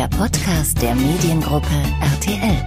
der Podcast der Mediengruppe RTL.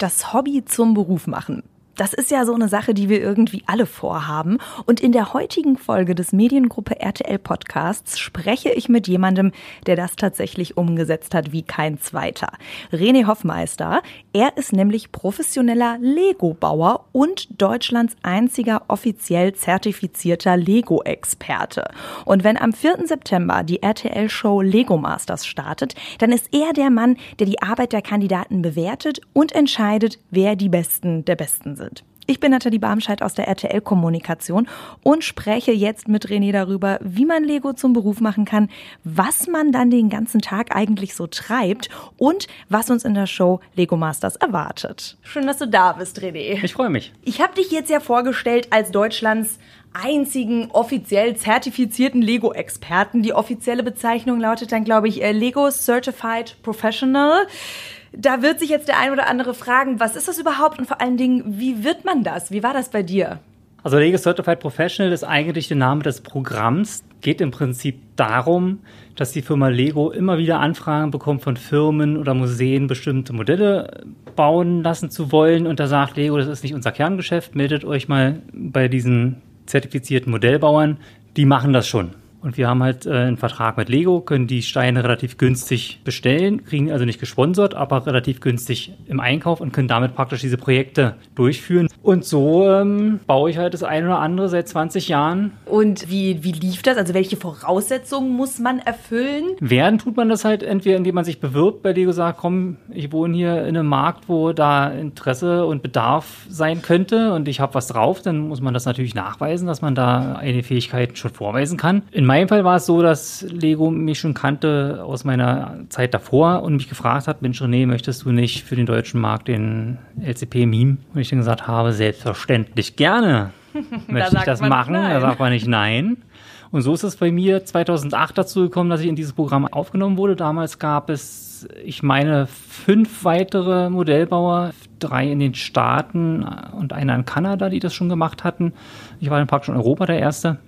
Das Hobby zum Beruf machen. Das ist ja so eine Sache, die wir irgendwie alle vorhaben. Und in der heutigen Folge des Mediengruppe RTL Podcasts spreche ich mit jemandem, der das tatsächlich umgesetzt hat wie kein zweiter. René Hoffmeister. Er ist nämlich professioneller Lego-Bauer und Deutschlands einziger offiziell zertifizierter Lego-Experte. Und wenn am 4. September die RTL-Show Lego Masters startet, dann ist er der Mann, der die Arbeit der Kandidaten bewertet und entscheidet, wer die Besten der Besten sind. Ich bin Nathalie Barmscheid aus der RTL-Kommunikation und spreche jetzt mit René darüber, wie man Lego zum Beruf machen kann, was man dann den ganzen Tag eigentlich so treibt und was uns in der Show Lego Masters erwartet. Schön, dass du da bist, René. Ich freue mich. Ich habe dich jetzt ja vorgestellt als Deutschlands einzigen offiziell zertifizierten Lego-Experten. Die offizielle Bezeichnung lautet dann, glaube ich, äh, Lego Certified Professional. Da wird sich jetzt der ein oder andere fragen, was ist das überhaupt und vor allen Dingen, wie wird man das? Wie war das bei dir? Also Lego Certified Professional ist eigentlich der Name des Programms. Geht im Prinzip darum, dass die Firma Lego immer wieder Anfragen bekommt von Firmen oder Museen, bestimmte Modelle bauen lassen zu wollen. Und da sagt Lego, das ist nicht unser Kerngeschäft, meldet euch mal bei diesen zertifizierten Modellbauern. Die machen das schon. Und wir haben halt äh, einen Vertrag mit Lego, können die Steine relativ günstig bestellen, kriegen also nicht gesponsert, aber relativ günstig im Einkauf und können damit praktisch diese Projekte durchführen. Und so ähm, baue ich halt das eine oder andere seit 20 Jahren. Und wie, wie lief das? Also welche Voraussetzungen muss man erfüllen? Werden tut man das halt entweder, indem man sich bewirbt bei Lego, sagt, komm, ich wohne hier in einem Markt, wo da Interesse und Bedarf sein könnte und ich habe was drauf, dann muss man das natürlich nachweisen, dass man da eine Fähigkeit schon vorweisen kann. In meinem Fall war es so, dass Lego mich schon kannte aus meiner Zeit davor und mich gefragt hat, Mensch René, möchtest du nicht für den deutschen Markt den LCP Meme? Und ich dann gesagt habe, selbstverständlich gerne möchte ich das machen. Da sagt man nicht nein. Und so ist es bei mir 2008 dazu gekommen, dass ich in dieses Programm aufgenommen wurde. Damals gab es, ich meine, fünf weitere Modellbauer, drei in den Staaten und einer in Kanada, die das schon gemacht hatten. Ich war dann praktisch in Europa der Erste.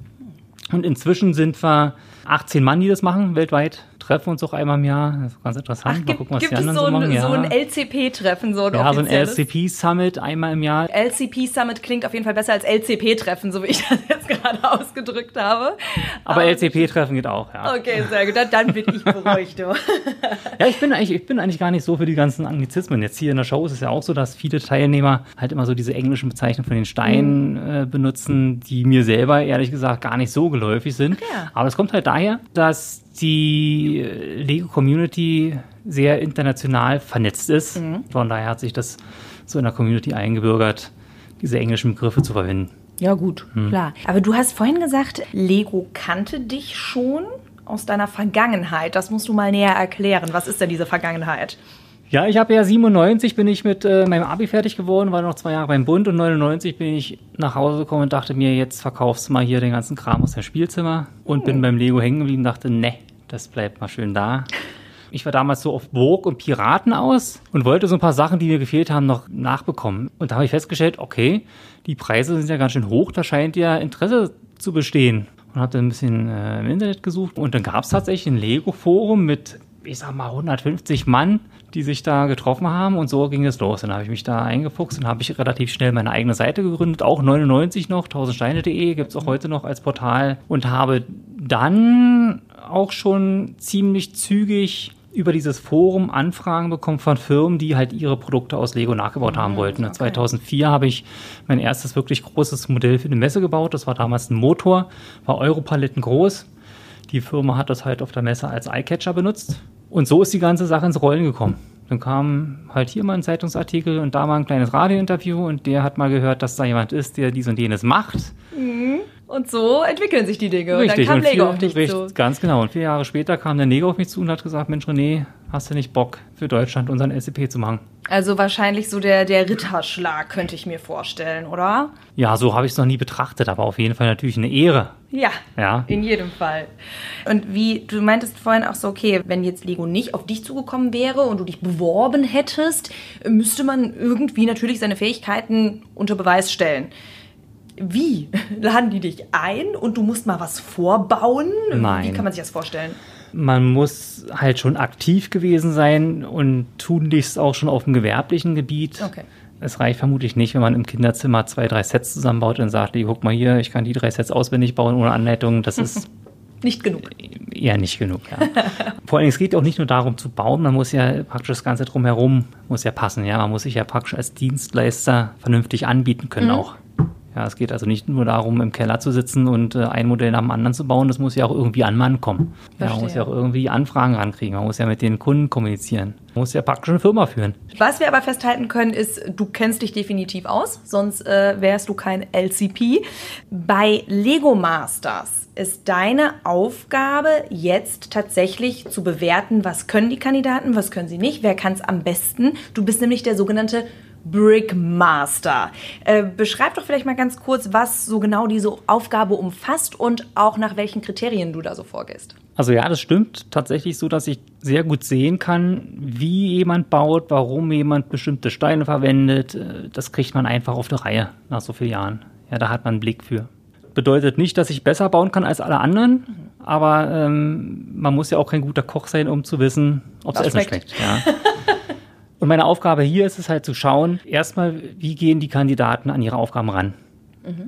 Und inzwischen sind wir 18 Mann, die das machen, weltweit treffen uns auch einmal im Jahr. Das ist ganz interessant. Ach, Mal gucken, was gibt die anderen so, so machen. Ein, ja. so ein LCP-Treffen, so ein Ja, so ein LCP-Summit einmal im Jahr. LCP-Summit klingt auf jeden Fall besser als LCP-Treffen, so wie ich das jetzt gerade ausgedrückt habe. Aber, Aber LCP-Treffen geht auch, ja. Okay, sehr gut. Dann, dann bin ich beruhigt. Ja, ich bin, eigentlich, ich bin eigentlich gar nicht so für die ganzen Anglizismen. Jetzt hier in der Show ist es ja auch so, dass viele Teilnehmer halt immer so diese englischen Bezeichnungen von den Steinen mhm. äh, benutzen, die mir selber ehrlich gesagt gar nicht so geläufig sind. Okay. Aber es kommt halt daher, dass die Lego-Community sehr international vernetzt ist. Mhm. Von daher hat sich das so in der Community eingebürgert, diese englischen Begriffe zu verwenden. Ja, gut, mhm. klar. Aber du hast vorhin gesagt, Lego kannte dich schon aus deiner Vergangenheit. Das musst du mal näher erklären. Was ist denn diese Vergangenheit? Ja, ich habe ja 97 bin ich mit äh, meinem Abi fertig geworden, war noch zwei Jahre beim Bund und 99 bin ich nach Hause gekommen und dachte mir, jetzt verkaufst du mal hier den ganzen Kram aus dem Spielzimmer und hm. bin beim Lego hängen geblieben und dachte, ne, das bleibt mal schön da. Ich war damals so auf Burg und Piraten aus und wollte so ein paar Sachen, die mir gefehlt haben, noch nachbekommen. Und da habe ich festgestellt, okay, die Preise sind ja ganz schön hoch, da scheint ja Interesse zu bestehen. Und habe dann ein bisschen äh, im Internet gesucht und dann gab es tatsächlich ein Lego-Forum mit ich sag mal, 150 Mann, die sich da getroffen haben und so ging es los. Dann habe ich mich da eingefuchst und habe ich relativ schnell meine eigene Seite gegründet, auch 99 noch, 1000steine.de gibt es auch heute noch als Portal und habe dann auch schon ziemlich zügig über dieses Forum Anfragen bekommen von Firmen, die halt ihre Produkte aus Lego nachgebaut haben mhm, wollten. Okay. 2004 habe ich mein erstes wirklich großes Modell für eine Messe gebaut. Das war damals ein Motor, war Europaletten groß. Die Firma hat das halt auf der Messe als Eyecatcher benutzt. Und so ist die ganze Sache ins Rollen gekommen. Dann kam halt hier mal ein Zeitungsartikel und da mal ein kleines Radiointerview und der hat mal gehört, dass da jemand ist, der dies und jenes macht. Mhm. Und so entwickeln sich die Dinge. Richtig. Und dann kam Lego auf dich richtig, zu. Ganz genau. Und vier Jahre später kam der Nego auf mich zu und hat gesagt, Mensch René, hast du nicht Bock für Deutschland unseren SCP zu machen? Also wahrscheinlich so der, der Ritterschlag, könnte ich mir vorstellen, oder? Ja, so habe ich es noch nie betrachtet, aber auf jeden Fall natürlich eine Ehre. Ja, ja, in jedem Fall. Und wie, du meintest vorhin auch so, okay, wenn jetzt Lego nicht auf dich zugekommen wäre und du dich beworben hättest, müsste man irgendwie natürlich seine Fähigkeiten unter Beweis stellen. Wie? Laden die dich ein und du musst mal was vorbauen? Nein. Wie kann man sich das vorstellen? Man muss halt schon aktiv gewesen sein und tunlichst auch schon auf dem gewerblichen Gebiet. Okay. Es reicht vermutlich nicht, wenn man im Kinderzimmer zwei, drei Sets zusammenbaut und sagt, guck mal hier, ich kann die drei Sets auswendig bauen ohne Anleitung. Das ist Nicht genug. eher nicht genug. Ja. Vor allem, es geht auch nicht nur darum zu bauen, man muss ja praktisch das Ganze drumherum muss ja passen. Ja, man muss sich ja praktisch als Dienstleister vernünftig anbieten können auch. Ja, es geht also nicht nur darum, im Keller zu sitzen und äh, ein Modell nach dem anderen zu bauen. Das muss ja auch irgendwie an Mann kommen. Ja, man muss ja auch irgendwie Anfragen rankriegen. Man muss ja mit den Kunden kommunizieren. Man muss ja praktisch eine Firma führen. Was wir aber festhalten können, ist, du kennst dich definitiv aus, sonst äh, wärst du kein LCP. Bei Lego Masters ist deine Aufgabe jetzt tatsächlich zu bewerten, was können die Kandidaten, was können sie nicht, wer kann es am besten. Du bist nämlich der sogenannte Brickmaster. Äh, beschreib doch vielleicht mal ganz kurz, was so genau diese Aufgabe umfasst und auch nach welchen Kriterien du da so vorgehst. Also ja, das stimmt tatsächlich so, dass ich sehr gut sehen kann, wie jemand baut, warum jemand bestimmte Steine verwendet. Äh, Das kriegt man einfach auf der Reihe nach so vielen Jahren. Ja, da hat man einen Blick für. Bedeutet nicht, dass ich besser bauen kann als alle anderen, aber ähm, man muss ja auch kein guter Koch sein, um zu wissen, ob das Essen schmeckt. schmeckt. Ja. Und meine Aufgabe hier ist es halt zu schauen, erstmal, wie gehen die Kandidaten an ihre Aufgaben ran?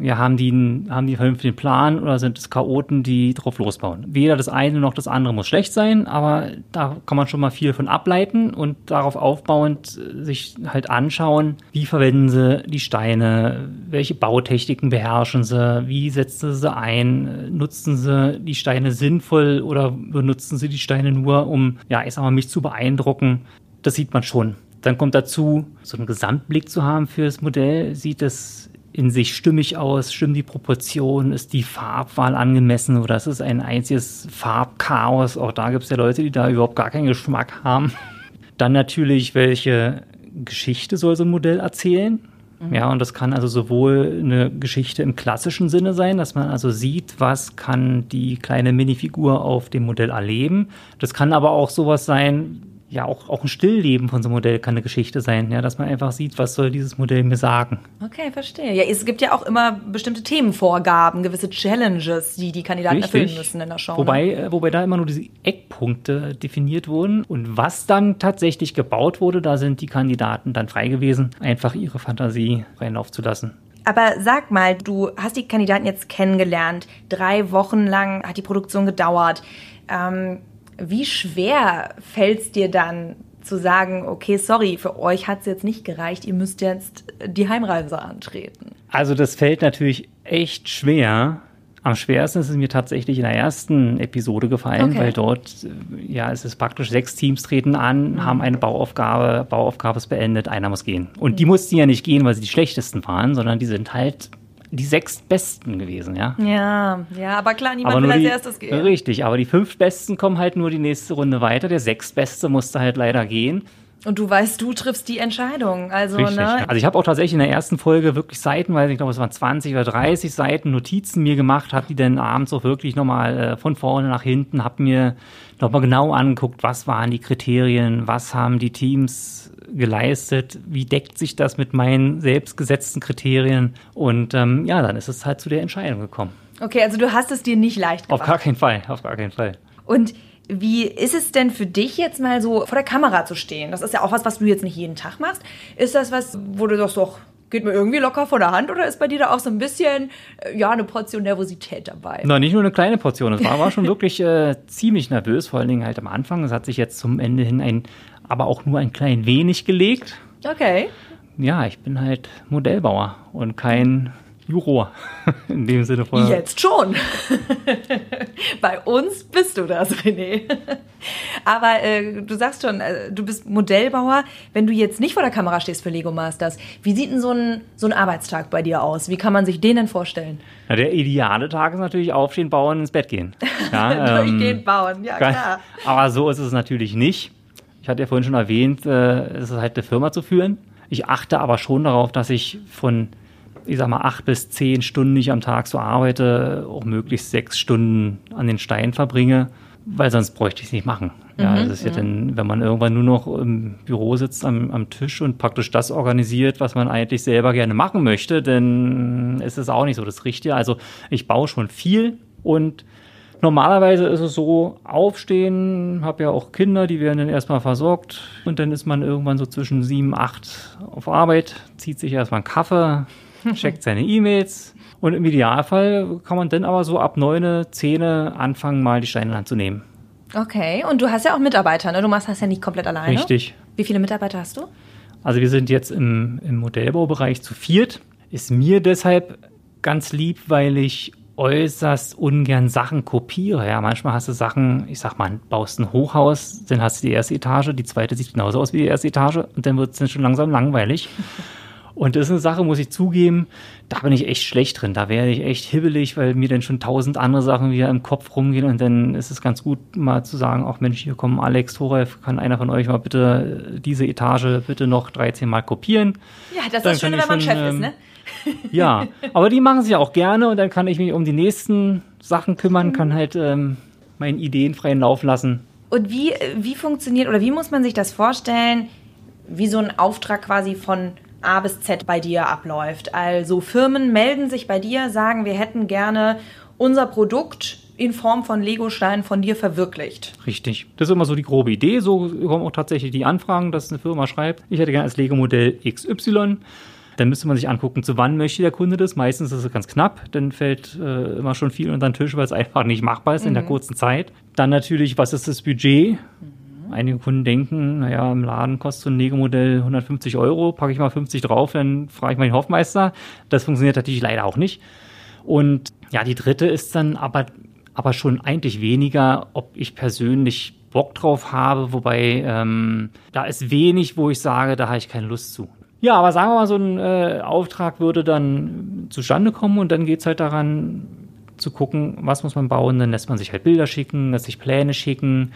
Ja, haben die, einen, haben die einen vernünftigen Plan oder sind es Chaoten, die drauf losbauen? Weder das eine noch das andere muss schlecht sein, aber da kann man schon mal viel von ableiten und darauf aufbauend äh, sich halt anschauen, wie verwenden sie die Steine, welche Bautechniken beherrschen sie, wie setzen sie sie ein, nutzen sie die Steine sinnvoll oder benutzen sie die Steine nur, um, ja, ich sag mal, mich zu beeindrucken. Das sieht man schon. Dann kommt dazu, so einen Gesamtblick zu haben für das Modell. Sieht es in sich stimmig aus? Stimmen die Proportionen? Ist die Farbwahl angemessen oder ist es ein einziges Farbchaos? Auch da gibt es ja Leute, die da überhaupt gar keinen Geschmack haben. Dann natürlich, welche Geschichte soll so ein Modell erzählen? Ja, und das kann also sowohl eine Geschichte im klassischen Sinne sein, dass man also sieht, was kann die kleine Minifigur auf dem Modell erleben. Das kann aber auch sowas sein, ja, auch, auch ein Stillleben von so einem Modell kann eine Geschichte sein, ja, dass man einfach sieht, was soll dieses Modell mir sagen. Okay, verstehe. Ja, es gibt ja auch immer bestimmte Themenvorgaben, gewisse Challenges, die die Kandidaten erfüllen müssen in der Show. ne? Wobei, äh, wobei da immer nur diese Eckpunkte definiert wurden. Und was dann tatsächlich gebaut wurde, da sind die Kandidaten dann frei gewesen, einfach ihre Fantasie freien Lauf zu lassen. Aber sag mal, du hast die Kandidaten jetzt kennengelernt. Drei Wochen lang hat die Produktion gedauert. Ähm, wie schwer fällt es dir dann zu sagen, okay, sorry, für euch hat es jetzt nicht gereicht, ihr müsst jetzt die Heimreise antreten? Also das fällt natürlich echt schwer. Am schwersten ist es mir tatsächlich in der ersten Episode gefallen, Okay. weil dort, äh, ja, es ist praktisch sechs Teams treten an, haben eine Bauaufgabe, Bauaufgabe ist beendet, einer muss gehen. Und die mussten ja nicht gehen, weil sie die schlechtesten waren, sondern die sind halt die sechs Besten gewesen, ja. Ja, ja, aber klar, niemand will nur als die, erstes gehen. Richtig, aber die fünf Besten kommen halt nur die nächste Runde weiter. Der sechstbeste musste halt leider gehen. Und du weißt, du triffst die Entscheidung. Also, Richtig. ne? Also ich habe auch tatsächlich in der ersten Folge wirklich seitenweise, ich glaube es waren 20 oder 30 Seiten Notizen mir gemacht, habe die dann abends auch wirklich nochmal äh, von vorne nach hinten, habe mir nochmal genau angeguckt, was waren die Kriterien, was haben die Teams geleistet, wie deckt sich das mit meinen selbstgesetzten Kriterien und ähm, ja, dann ist es halt zu der Entscheidung gekommen. Okay, also du hast es dir nicht leicht Auf gemacht. gar keinen Fall, auf gar keinen Fall. Und wie ist es denn für dich jetzt mal so vor der Kamera zu stehen? Das ist ja auch was, was du jetzt nicht jeden Tag machst. Ist das was, wo du sagst, doch, geht mir irgendwie locker von der Hand oder ist bei dir da auch so ein bisschen, äh, ja, eine Portion Nervosität dabei? Na, nicht nur eine kleine Portion. Es war, war schon wirklich äh, ziemlich nervös, vor allen Dingen halt am Anfang. Es hat sich jetzt zum Ende hin ein, aber auch nur ein klein wenig gelegt. Okay. Ja, ich bin halt Modellbauer und kein Juror. In dem Sinne von. Jetzt schon. Bei uns bist du das, René. Aber äh, du sagst schon, äh, du bist Modellbauer. Wenn du jetzt nicht vor der Kamera stehst für Lego Masters, wie sieht denn so ein, so ein Arbeitstag bei dir aus? Wie kann man sich den denn vorstellen? Na, der ideale Tag ist natürlich aufstehen, bauen, ins Bett gehen. Ja, ähm, Durchgehend bauen, ja klar. Aber so ist es natürlich nicht. Ich hatte ja vorhin schon erwähnt, äh, es ist halt eine Firma zu führen. Ich achte aber schon darauf, dass ich von, ich sag mal, acht bis zehn Stunden, die ich am Tag so arbeite, auch möglichst sechs Stunden an den Steinen verbringe, weil sonst bräuchte ich es nicht machen. Ja, das ist ja dann, wenn man irgendwann nur noch im Büro sitzt am, am Tisch und praktisch das organisiert, was man eigentlich selber gerne machen möchte, dann ist es auch nicht so das Richtige. Also ich baue schon viel und Normalerweise ist es so, aufstehen, habe ja auch Kinder, die werden dann erstmal versorgt und dann ist man irgendwann so zwischen sieben, acht auf Arbeit, zieht sich erstmal einen Kaffee, checkt seine E-Mails und im Idealfall kann man dann aber so ab neun, zehn anfangen, mal die Steine in Hand zu nehmen. Okay, und du hast ja auch Mitarbeiter, ne? Du machst das ja nicht komplett alleine. Richtig. Wie viele Mitarbeiter hast du? Also wir sind jetzt im, im Modellbaubereich zu viert. Ist mir deshalb ganz lieb, weil ich äußerst ungern Sachen kopiere. Ja, manchmal hast du Sachen, ich sag mal, baust ein Hochhaus, dann hast du die erste Etage, die zweite sieht genauso aus wie die erste Etage und dann wird es dann schon langsam langweilig. Und das ist eine Sache, muss ich zugeben, da bin ich echt schlecht drin. Da werde ich echt hibbelig, weil mir dann schon tausend andere Sachen wieder im Kopf rumgehen und dann ist es ganz gut, mal zu sagen, auch Mensch, hier kommen Alex, Thoralf, kann einer von euch mal bitte diese Etage bitte noch 13 Mal kopieren? Ja, das ist das Schöne, wenn man schon, Chef ähm, ist, ne? Ja, aber die machen sie auch gerne und dann kann ich mich um die nächsten Sachen kümmern, kann halt ähm, meinen Ideen freien Lauf lassen. Und wie, wie funktioniert oder wie muss man sich das vorstellen, wie so ein Auftrag quasi von A bis Z bei dir abläuft? Also Firmen melden sich bei dir, sagen, wir hätten gerne unser Produkt in Form von Lego-Steinen von dir verwirklicht. Richtig. Das ist immer so die grobe Idee. So kommen auch tatsächlich die Anfragen, dass eine Firma schreibt, ich hätte gerne als Lego-Modell XY. Dann müsste man sich angucken, zu wann möchte der Kunde das. Meistens ist es ganz knapp, dann fällt äh, immer schon viel unter den Tisch, weil es einfach nicht machbar ist mhm. in der mhm. kurzen Zeit. Dann natürlich, was ist das Budget? Mhm. Einige Kunden denken, naja, im Laden kostet so ein Lego-Modell 150 Euro, packe ich mal 50 drauf, dann frage ich mal den Hofmeister. Das funktioniert natürlich leider auch nicht. Und ja, die dritte ist dann aber, aber schon eigentlich weniger, ob ich persönlich Bock drauf habe, wobei ähm, da ist wenig, wo ich sage, da habe ich keine Lust zu. Ja, aber sagen wir mal, so ein äh, Auftrag würde dann zustande kommen und dann geht es halt daran, zu gucken, was muss man bauen. Dann lässt man sich halt Bilder schicken, lässt sich Pläne schicken.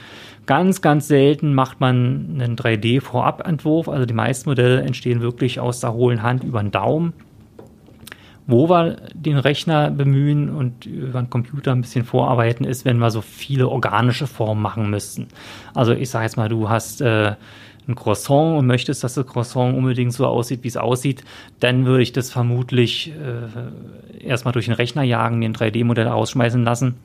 Ganz, ganz selten macht man einen 3D-Vorabentwurf. Also die meisten Modelle entstehen wirklich aus der hohlen Hand über den Daumen. Wo wir den Rechner bemühen und über den Computer ein bisschen vorarbeiten, ist, wenn wir so viele organische Formen machen müssten. Also ich sage jetzt mal, du hast äh, ein Croissant und möchtest, dass das Croissant unbedingt so aussieht, wie es aussieht, dann würde ich das vermutlich äh, erstmal durch den Rechner jagen, mir ein 3D-Modell ausschmeißen lassen.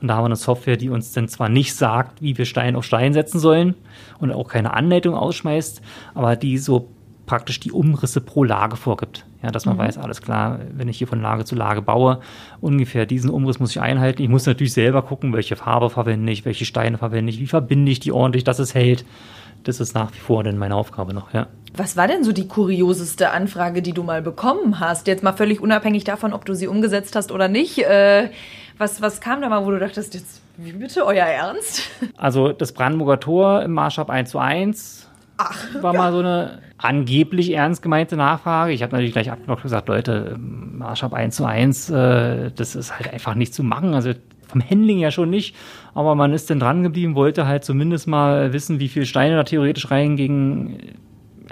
Und da haben wir eine Software, die uns dann zwar nicht sagt, wie wir Stein auf Stein setzen sollen und auch keine Anleitung ausschmeißt, aber die so praktisch die Umrisse pro Lage vorgibt. Ja, dass man mhm. weiß, alles klar, wenn ich hier von Lage zu Lage baue, ungefähr diesen Umriss muss ich einhalten. Ich muss natürlich selber gucken, welche Farbe verwende ich, welche Steine verwende ich, wie verbinde ich die ordentlich, dass es hält das ist nach wie vor denn meine Aufgabe noch, ja. Was war denn so die kurioseste Anfrage, die du mal bekommen hast? Jetzt mal völlig unabhängig davon, ob du sie umgesetzt hast oder nicht. Äh, was, was kam da mal, wo du dachtest, jetzt, wie bitte, euer Ernst? Also das Brandenburger Tor im Maßstab 1 zu 1 Ach, war ja. mal so eine angeblich ernst gemeinte Nachfrage. Ich habe natürlich gleich abgeblockt gesagt, Leute, Maßstab 1 zu 1, äh, das ist halt einfach nicht zu machen. Also vom Handling ja schon nicht, aber man ist dann dran geblieben, wollte halt zumindest mal wissen, wie viele Steine da theoretisch reingingen.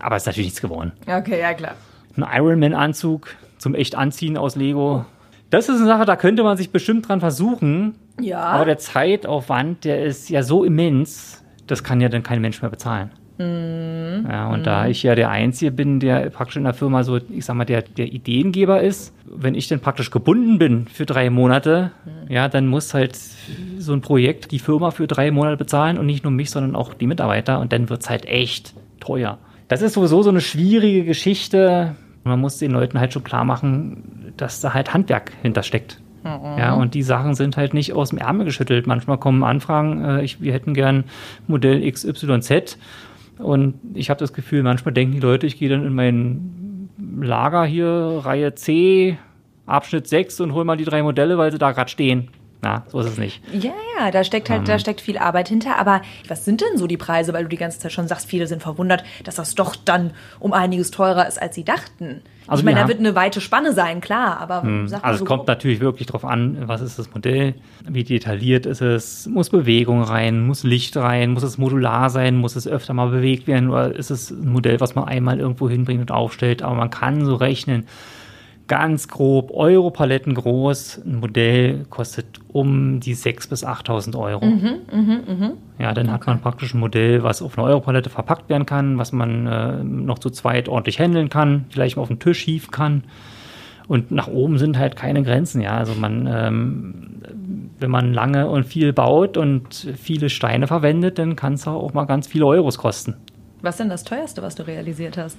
Aber es ist natürlich nichts geworden. Okay, ja klar. Ein Ironman-Anzug zum echt Anziehen aus Lego. Das ist eine Sache, da könnte man sich bestimmt dran versuchen. Ja. Aber der Zeitaufwand, der ist ja so immens, das kann ja dann kein Mensch mehr bezahlen. Mhm. Ja, und mhm. da ich ja der Einzige bin, der praktisch in der Firma so, ich sag mal, der, der Ideengeber ist, wenn ich dann praktisch gebunden bin für drei Monate, mhm. ja, dann muss halt so ein Projekt die Firma für drei Monate bezahlen und nicht nur mich, sondern auch die Mitarbeiter und dann wird es halt echt teuer. Das ist sowieso so eine schwierige Geschichte. Man muss den Leuten halt schon klar machen, dass da halt Handwerk hintersteckt. Mhm. Ja, und die Sachen sind halt nicht aus dem Ärmel geschüttelt. Manchmal kommen Anfragen, äh, ich, wir hätten gern Modell XYZ und ich habe das Gefühl, manchmal denken die Leute, ich gehe dann in mein Lager hier, Reihe C, Abschnitt 6 und hole mal die drei Modelle, weil sie da gerade stehen. Na, so ist es nicht. Ja, ja, da steckt halt, um, da ähm. steckt viel Arbeit hinter. Aber was sind denn so die Preise? Weil du die ganze Zeit schon sagst, viele sind verwundert, dass das doch dann um einiges teurer ist, als sie dachten. Also ich meine, da wird eine weite Spanne sein, klar, aber hm, sag mal Also so es kommt natürlich wirklich darauf an, was ist das Modell, wie detailliert ist es, muss Bewegung rein, muss Licht rein, muss es modular sein, muss es öfter mal bewegt werden oder ist es ein Modell, was man einmal irgendwo hinbringt und aufstellt, aber man kann so rechnen, ganz grob Europaletten groß. Ein Modell kostet um die 6.000 bis 8.000 Euro. Ja, dann hat man praktisch ein Modell, was auf eine Europalette verpackt werden kann, was man äh, noch zu zweit ordentlich handeln kann, vielleicht mal auf den Tisch hieven kann. Und nach oben sind halt keine Grenzen, ja. Also man, ähm, wenn man lange und viel baut und viele Steine verwendet, dann kann es auch mal ganz viele Euros kosten. Was denn das teuerste, was du realisiert hast?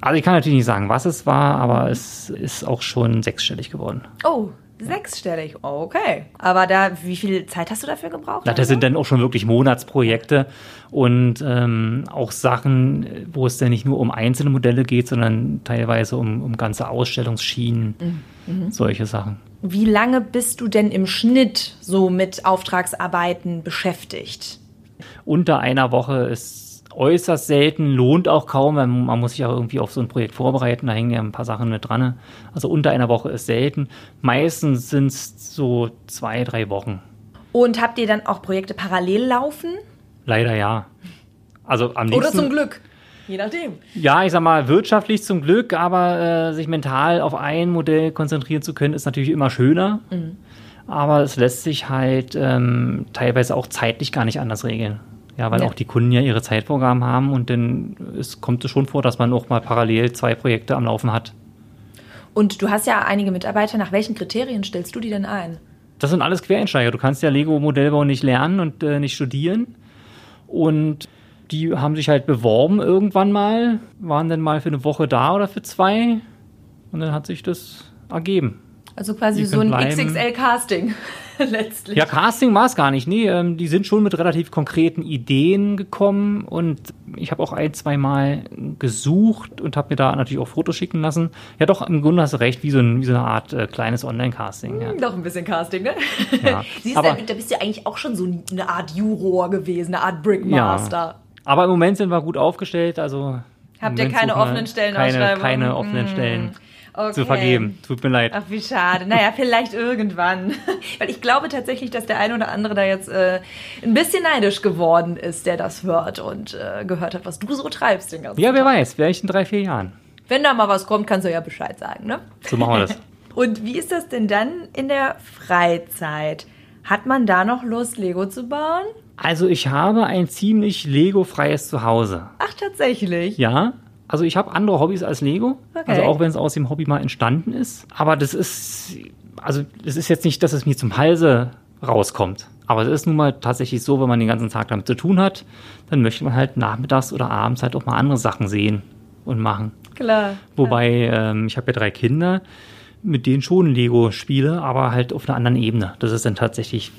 Also ich kann natürlich nicht sagen, was es war, aber es ist auch schon sechsstellig geworden. Oh, sechsstellig. Okay. Aber da, wie viel Zeit hast du dafür gebraucht? Das sind dann auch schon wirklich Monatsprojekte und ähm, auch Sachen, wo es dann nicht nur um einzelne Modelle geht, sondern teilweise um, um ganze Ausstellungsschienen, solche Sachen. Wie lange bist du denn im Schnitt so mit Auftragsarbeiten beschäftigt? Unter einer Woche ist äußerst selten, lohnt auch kaum, weil man muss sich auch irgendwie auf so ein Projekt vorbereiten, da hängen ja ein paar Sachen mit dran. Also unter einer Woche ist selten. Meistens sind es so zwei, drei Wochen. Und habt ihr dann auch Projekte parallel laufen? Leider ja. Also am liebsten. Oder zum Glück? Je nachdem. Ja, ich sag mal, wirtschaftlich zum Glück, aber äh, sich mental auf ein Modell konzentrieren zu können, ist natürlich immer schöner. Aber es lässt sich halt ähm, teilweise auch zeitlich gar nicht anders regeln. Ja, weil Ja. auch die Kunden ja ihre Zeitvorgaben haben und dann es kommt es schon vor, dass man auch mal parallel zwei Projekte am Laufen hat. Und du hast ja einige Mitarbeiter. Nach welchen Kriterien stellst du die denn ein? Das sind alles Quereinsteiger. Du kannst ja Lego-Modellbau nicht lernen und äh, nicht studieren. Und die haben sich halt beworben irgendwann mal, waren dann mal für eine Woche da oder für zwei. Und dann hat sich das ergeben. Also quasi so ein bleiben. XXL-Casting letztlich. Ja, Casting war es gar nicht. Nee, ähm, die sind schon mit relativ konkreten Ideen gekommen und ich habe auch ein, zwei Mal gesucht und habe mir da natürlich auch Fotos schicken lassen. Ja, doch, im Grunde hast du recht, wie so, ein, wie so eine Art äh, kleines Online-Casting. Ja. Doch ein bisschen Casting, ne? Ja. Siehst Aber- du, da bist du eigentlich auch schon so eine Art Juror gewesen, eine Art Brickmaster. Aber im Moment sind wir gut aufgestellt, also. Habt ihr keine offenen Keine, Stellenausschreibungen? keine offenen Stellen Okay. zu vergeben. Tut mir leid. Ach, wie schade. Naja, vielleicht irgendwann. Weil ich glaube tatsächlich, dass der eine oder andere da jetzt äh, ein bisschen neidisch geworden ist, der das hört und äh, gehört hat, was du so treibst den ganzen Ja, wer Tag. weiß, vielleicht in drei, vier Jahren. Wenn da mal was kommt, kannst du ja Bescheid sagen, ne? So machen wir das. Und wie ist das denn dann in der Freizeit? Hat man da noch Lust, Lego zu bauen? Also ich habe ein ziemlich Lego-freies Zuhause. Ach, tatsächlich. Ja, also ich habe andere Hobbys als Lego. Okay. Also auch wenn es aus dem Hobby mal entstanden ist. Aber das ist, also das ist jetzt nicht, dass es mir zum Halse rauskommt. Aber es ist nun mal tatsächlich so, wenn man den ganzen Tag damit zu tun hat, dann möchte man halt nachmittags oder abends halt auch mal andere Sachen sehen und machen. Klar. Wobei, ähm, ich habe ja drei Kinder, mit denen schon Lego spiele, aber halt auf einer anderen Ebene. Das ist dann tatsächlich,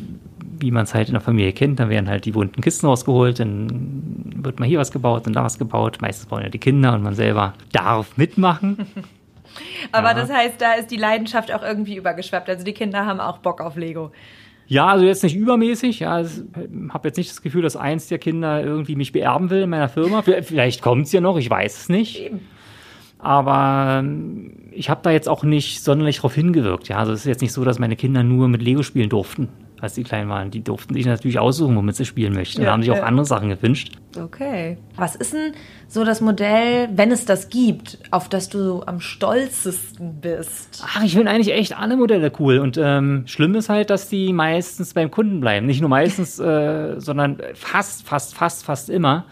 wie man es halt in der Familie kennt, dann werden halt die bunten Kisten rausgeholt, dann wird mal hier was gebaut und da was gebaut. Meistens bauen ja die Kinder und man selber darf mitmachen. Aber Ja. das heißt, da ist die Leidenschaft auch irgendwie übergeschwappt. Also die Kinder haben auch Bock auf Lego. Ja, also jetzt nicht übermäßig. Ja, ich habe jetzt nicht das Gefühl, dass eins der Kinder irgendwie mich beerben will in meiner Firma. Vielleicht- Vielleicht kommt es ja noch, ich weiß es nicht. Eben. Aber ähm, ich habe da jetzt auch nicht sonderlich drauf hingewirkt. Ja, also es ist jetzt nicht so, dass meine Kinder nur mit Lego spielen durften, als die klein waren. Die durften sich natürlich aussuchen, womit sie spielen möchten. Ja, und haben sich auch andere Sachen gewünscht. Okay. Was ist denn so das Modell, wenn es das gibt, auf das du am stolzesten bist? Ach, ich finde eigentlich echt alle Modelle cool. Und ähm, schlimm ist halt, dass die meistens beim Kunden bleiben. Nicht nur meistens, äh, sondern fast, fast, fast, fast immer.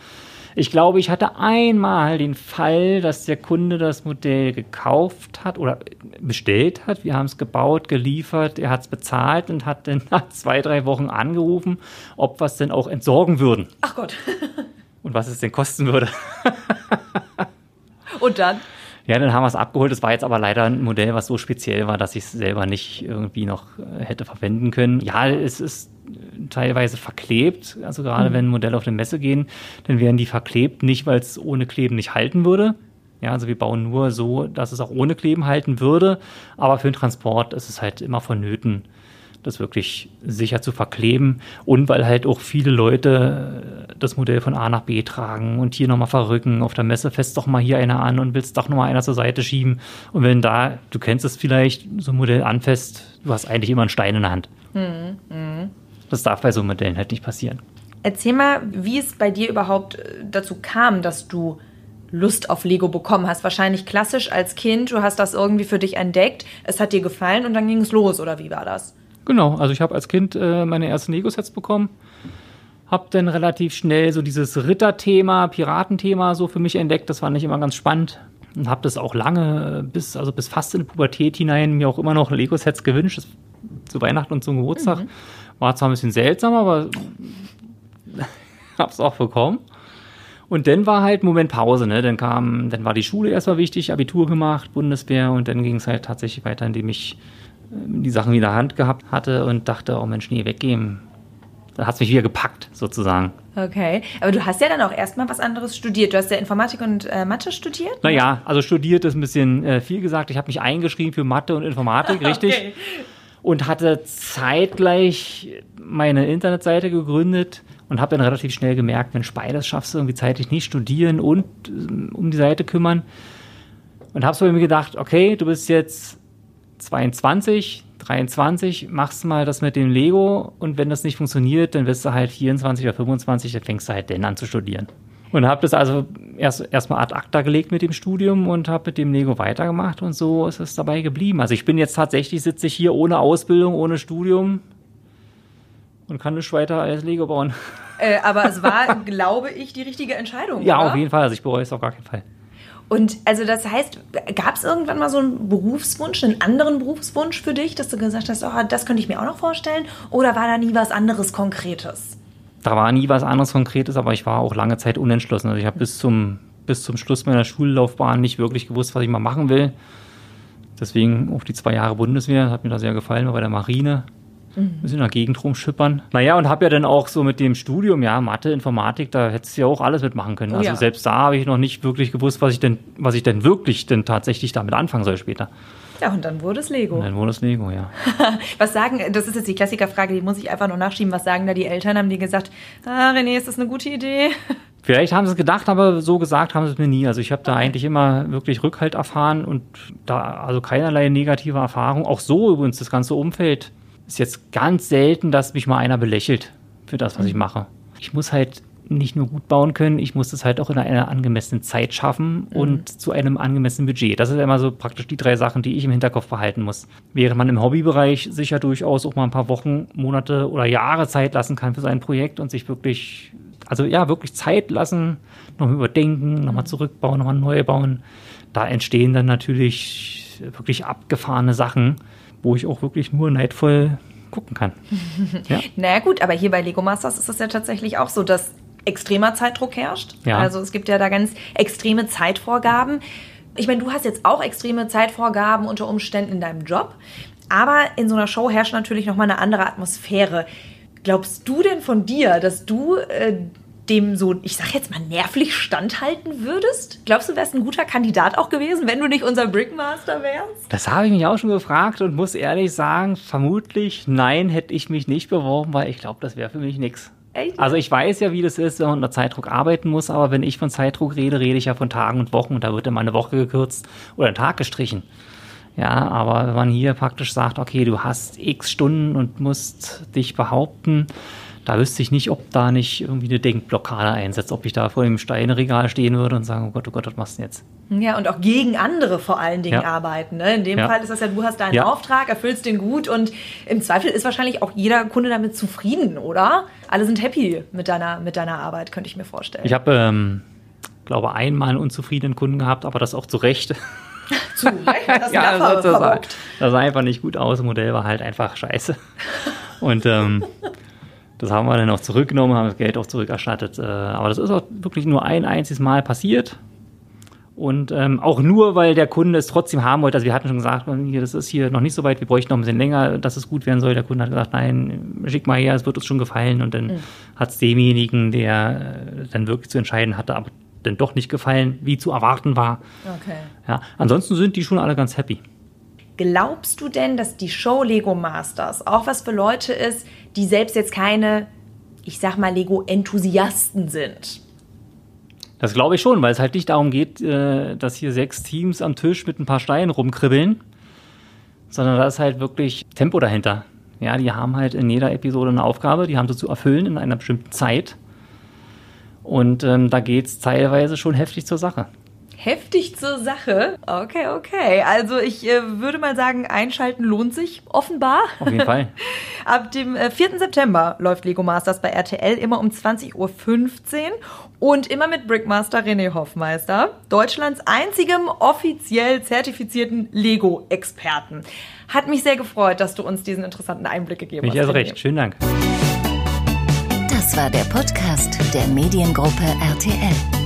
Ich glaube, ich hatte einmal den Fall, dass der Kunde das Modell gekauft hat oder bestellt hat. Wir haben es gebaut, geliefert, er hat es bezahlt und hat dann nach zwei, drei Wochen angerufen, ob wir es denn auch entsorgen würden Ach Gott. und was es denn kosten würde. Und dann? Ja, dann haben wir es abgeholt. Es war jetzt aber leider ein Modell, was so speziell war, dass ich es selber nicht irgendwie noch äh, hätte verwenden können. Ja, es ist teilweise verklebt. Also gerade wenn Modelle auf eine Messe gehen, dann werden die verklebt, nicht weil es ohne Kleben nicht halten würde. Ja, also wir bauen nur so, dass es auch ohne Kleben halten würde. Aber für den Transport ist es halt immer vonnöten, das wirklich sicher zu verkleben. Und weil halt auch viele Leute äh, das Modell von A nach B tragen und hier nochmal verrücken. Auf der Messe fest doch mal hier einer an und willst doch nochmal einer zur Seite schieben. Und wenn da, du kennst es vielleicht, so ein Modell anfasst, du hast eigentlich immer einen Stein in der Hand. Das darf bei so Modellen halt nicht passieren. Erzähl mal, wie es bei dir überhaupt äh, dazu kam, dass du Lust auf Lego bekommen hast? Wahrscheinlich klassisch als Kind, du hast das irgendwie für dich entdeckt, es hat dir gefallen und dann ging es los, oder wie war das? Genau, also ich habe als Kind äh, meine ersten Lego-Sets bekommen, habe dann relativ schnell so dieses Ritterthema, Piratenthema so für mich entdeckt, das fand ich immer ganz spannend und habe das auch lange, äh, bis, also bis fast in die Pubertät hinein, mir auch immer noch Lego-Sets gewünscht, das, zu Weihnachten und zum Geburtstag. Mhm. War zwar ein bisschen seltsam, aber habe es auch bekommen. Und dann war halt Moment Pause, ne? Dann kam, dann war die Schule erstmal wichtig, Abitur gemacht, Bundeswehr und dann ging es halt tatsächlich weiter, indem ich die Sachen wieder Hand gehabt hatte und dachte, oh Mensch, nee, weggehen. Da hat es mich wieder gepackt, sozusagen. Okay, aber du hast ja dann auch erstmal was anderes studiert. Du hast ja Informatik und äh, Mathe studiert? Naja, also studiert ist ein bisschen äh, viel gesagt. Ich habe mich eingeschrieben für Mathe und Informatik, richtig? okay. Und hatte zeitgleich meine Internetseite gegründet und habe dann relativ schnell gemerkt, Mensch, beides schaffst du irgendwie zeitlich nicht, studieren und äh, um die Seite kümmern. Und habe so mir gedacht, okay, du bist jetzt 22, 23, machst mal das mit dem Lego und wenn das nicht funktioniert, dann wirst du halt 24 oder 25, dann fängst du halt dann an zu studieren. Und habe das also erst erstmal ad acta gelegt mit dem Studium und habe mit dem Lego weitergemacht und so ist es dabei geblieben. Also ich bin jetzt tatsächlich, sitze ich hier ohne Ausbildung, ohne Studium, und kann nicht weiter als Lego bauen. Äh, aber es war, glaube ich, die richtige Entscheidung. Ja, oder? auf jeden Fall. Also ich bereue es auf gar keinen Fall. Und also das heißt, gab es irgendwann mal so einen Berufswunsch, einen anderen Berufswunsch für dich, dass du gesagt hast, oh, das könnte ich mir auch noch vorstellen? Oder war da nie was anderes Konkretes? Da war nie was anderes Konkretes, aber ich war auch lange Zeit unentschlossen. Also ich habe bis zum, bis zum Schluss meiner Schullaufbahn nicht wirklich gewusst, was ich mal machen will. Deswegen auch die zwei Jahre Bundeswehr, hat mir da sehr gefallen, war bei der Marine bisschen in der Gegend rumschippern. Naja, und habe ja dann auch so mit dem Studium, ja, Mathe, Informatik, da hättest du ja auch alles mitmachen können. Also ja. selbst da habe ich noch nicht wirklich gewusst, was ich denn, was ich denn wirklich denn tatsächlich damit anfangen soll später. Ja, und dann wurde es Lego. Und dann wurde es Lego, ja. was sagen, das ist jetzt die Klassikerfrage, die muss ich einfach nur nachschieben. Was sagen da die Eltern? Haben die gesagt, ah, René, ist das eine gute Idee? Vielleicht haben sie es gedacht, aber so gesagt haben sie es mir nie. Also ich habe da eigentlich immer wirklich Rückhalt erfahren und da also keinerlei negative Erfahrung. Auch so übrigens das ganze Umfeld ist jetzt ganz selten, dass mich mal einer belächelt für das, was ich mhm. mache. Ich muss halt nicht nur gut bauen können, ich muss das halt auch in einer angemessenen Zeit schaffen mhm. und zu einem angemessenen Budget. Das sind immer so praktisch die drei Sachen, die ich im Hinterkopf behalten muss. Während man im Hobbybereich sicher durchaus auch mal ein paar Wochen, Monate oder Jahre Zeit lassen kann für sein Projekt und sich wirklich, also ja, wirklich Zeit lassen, nochmal überdenken, nochmal mhm. zurückbauen, nochmal neu bauen. Da entstehen dann natürlich wirklich abgefahrene Sachen wo ich auch wirklich nur neidvoll gucken kann. ja. naja gut, aber hier bei Lego Masters ist es ja tatsächlich auch so, dass extremer Zeitdruck herrscht. Ja. Also es gibt ja da ganz extreme Zeitvorgaben. Ich meine, du hast jetzt auch extreme Zeitvorgaben unter Umständen in deinem Job, aber in so einer Show herrscht natürlich nochmal eine andere Atmosphäre. Glaubst du denn von dir, dass du äh, dem so, ich sag jetzt mal, nervlich standhalten würdest? Glaubst du, wärst ein guter Kandidat auch gewesen, wenn du nicht unser Brickmaster wärst? Das habe ich mich auch schon gefragt und muss ehrlich sagen, vermutlich nein, hätte ich mich nicht beworben, weil ich glaube, das wäre für mich nichts. Echt? Also ich weiß ja, wie das ist, wenn man unter Zeitdruck arbeiten muss, aber wenn ich von Zeitdruck rede, rede ich ja von Tagen und Wochen und da wird immer eine Woche gekürzt oder ein Tag gestrichen. Ja, aber wenn man hier praktisch sagt, okay, du hast x Stunden und musst dich behaupten, da wüsste ich nicht, ob da nicht irgendwie eine Denkblockade einsetzt, ob ich da vor dem Steinregal stehen würde und sagen, oh Gott, oh Gott, was machst du denn jetzt? Ja, und auch gegen andere vor allen Dingen ja. arbeiten. Ne? In dem ja. Fall ist das ja, du hast deinen ja. Auftrag, erfüllst den gut und im Zweifel ist wahrscheinlich auch jeder Kunde damit zufrieden, oder? Alle sind happy mit deiner, mit deiner Arbeit, könnte ich mir vorstellen. Ich habe, ähm, glaube einmal einen unzufriedenen Kunden gehabt, aber das auch zu Recht. zu Recht? Das, ja, das, das, sah, das sah einfach nicht gut aus. Das Modell war halt einfach scheiße. Und ähm, das haben wir dann auch zurückgenommen, haben das Geld auch zurückerstattet. Äh, aber das ist auch wirklich nur ein einziges Mal passiert. Und ähm, auch nur, weil der Kunde es trotzdem haben wollte. Also wir hatten schon gesagt, hier, das ist hier noch nicht so weit, wir bräuchten noch ein bisschen länger, dass es gut werden soll. Der Kunde hat gesagt, nein, schick mal her, es wird uns schon gefallen. Und dann mhm. hat es demjenigen, der äh, dann wirklich zu entscheiden hatte, aber dann doch nicht gefallen, wie zu erwarten war. Okay. Ja, ansonsten sind die schon alle ganz happy. Glaubst du denn, dass die Show Lego Masters auch was für Leute ist, die selbst jetzt keine, ich sag mal, Lego-Enthusiasten sind? Das glaube ich schon, weil es halt nicht darum geht, äh, dass hier sechs Teams am Tisch mit ein paar Steinen rumkribbeln, sondern da ist halt wirklich Tempo dahinter. Ja, die haben halt in jeder Episode eine Aufgabe, die haben sie zu erfüllen in einer bestimmten Zeit. Und ähm, da geht's teilweise schon heftig zur Sache. Heftig zur Sache. Okay, okay. Also ich äh, würde mal sagen, einschalten lohnt sich offenbar. Auf jeden Fall. Ab dem äh, 4. September läuft Lego Masters bei RTL immer um 20.15 Uhr und immer mit Brickmaster René Hoffmeister, Deutschlands einzigem offiziell zertifizierten Lego-Experten. Hat mich sehr gefreut, dass du uns diesen interessanten Einblick gegeben Ich hast. also René. recht. Schönen Dank. Das war der Podcast der Mediengruppe RTL.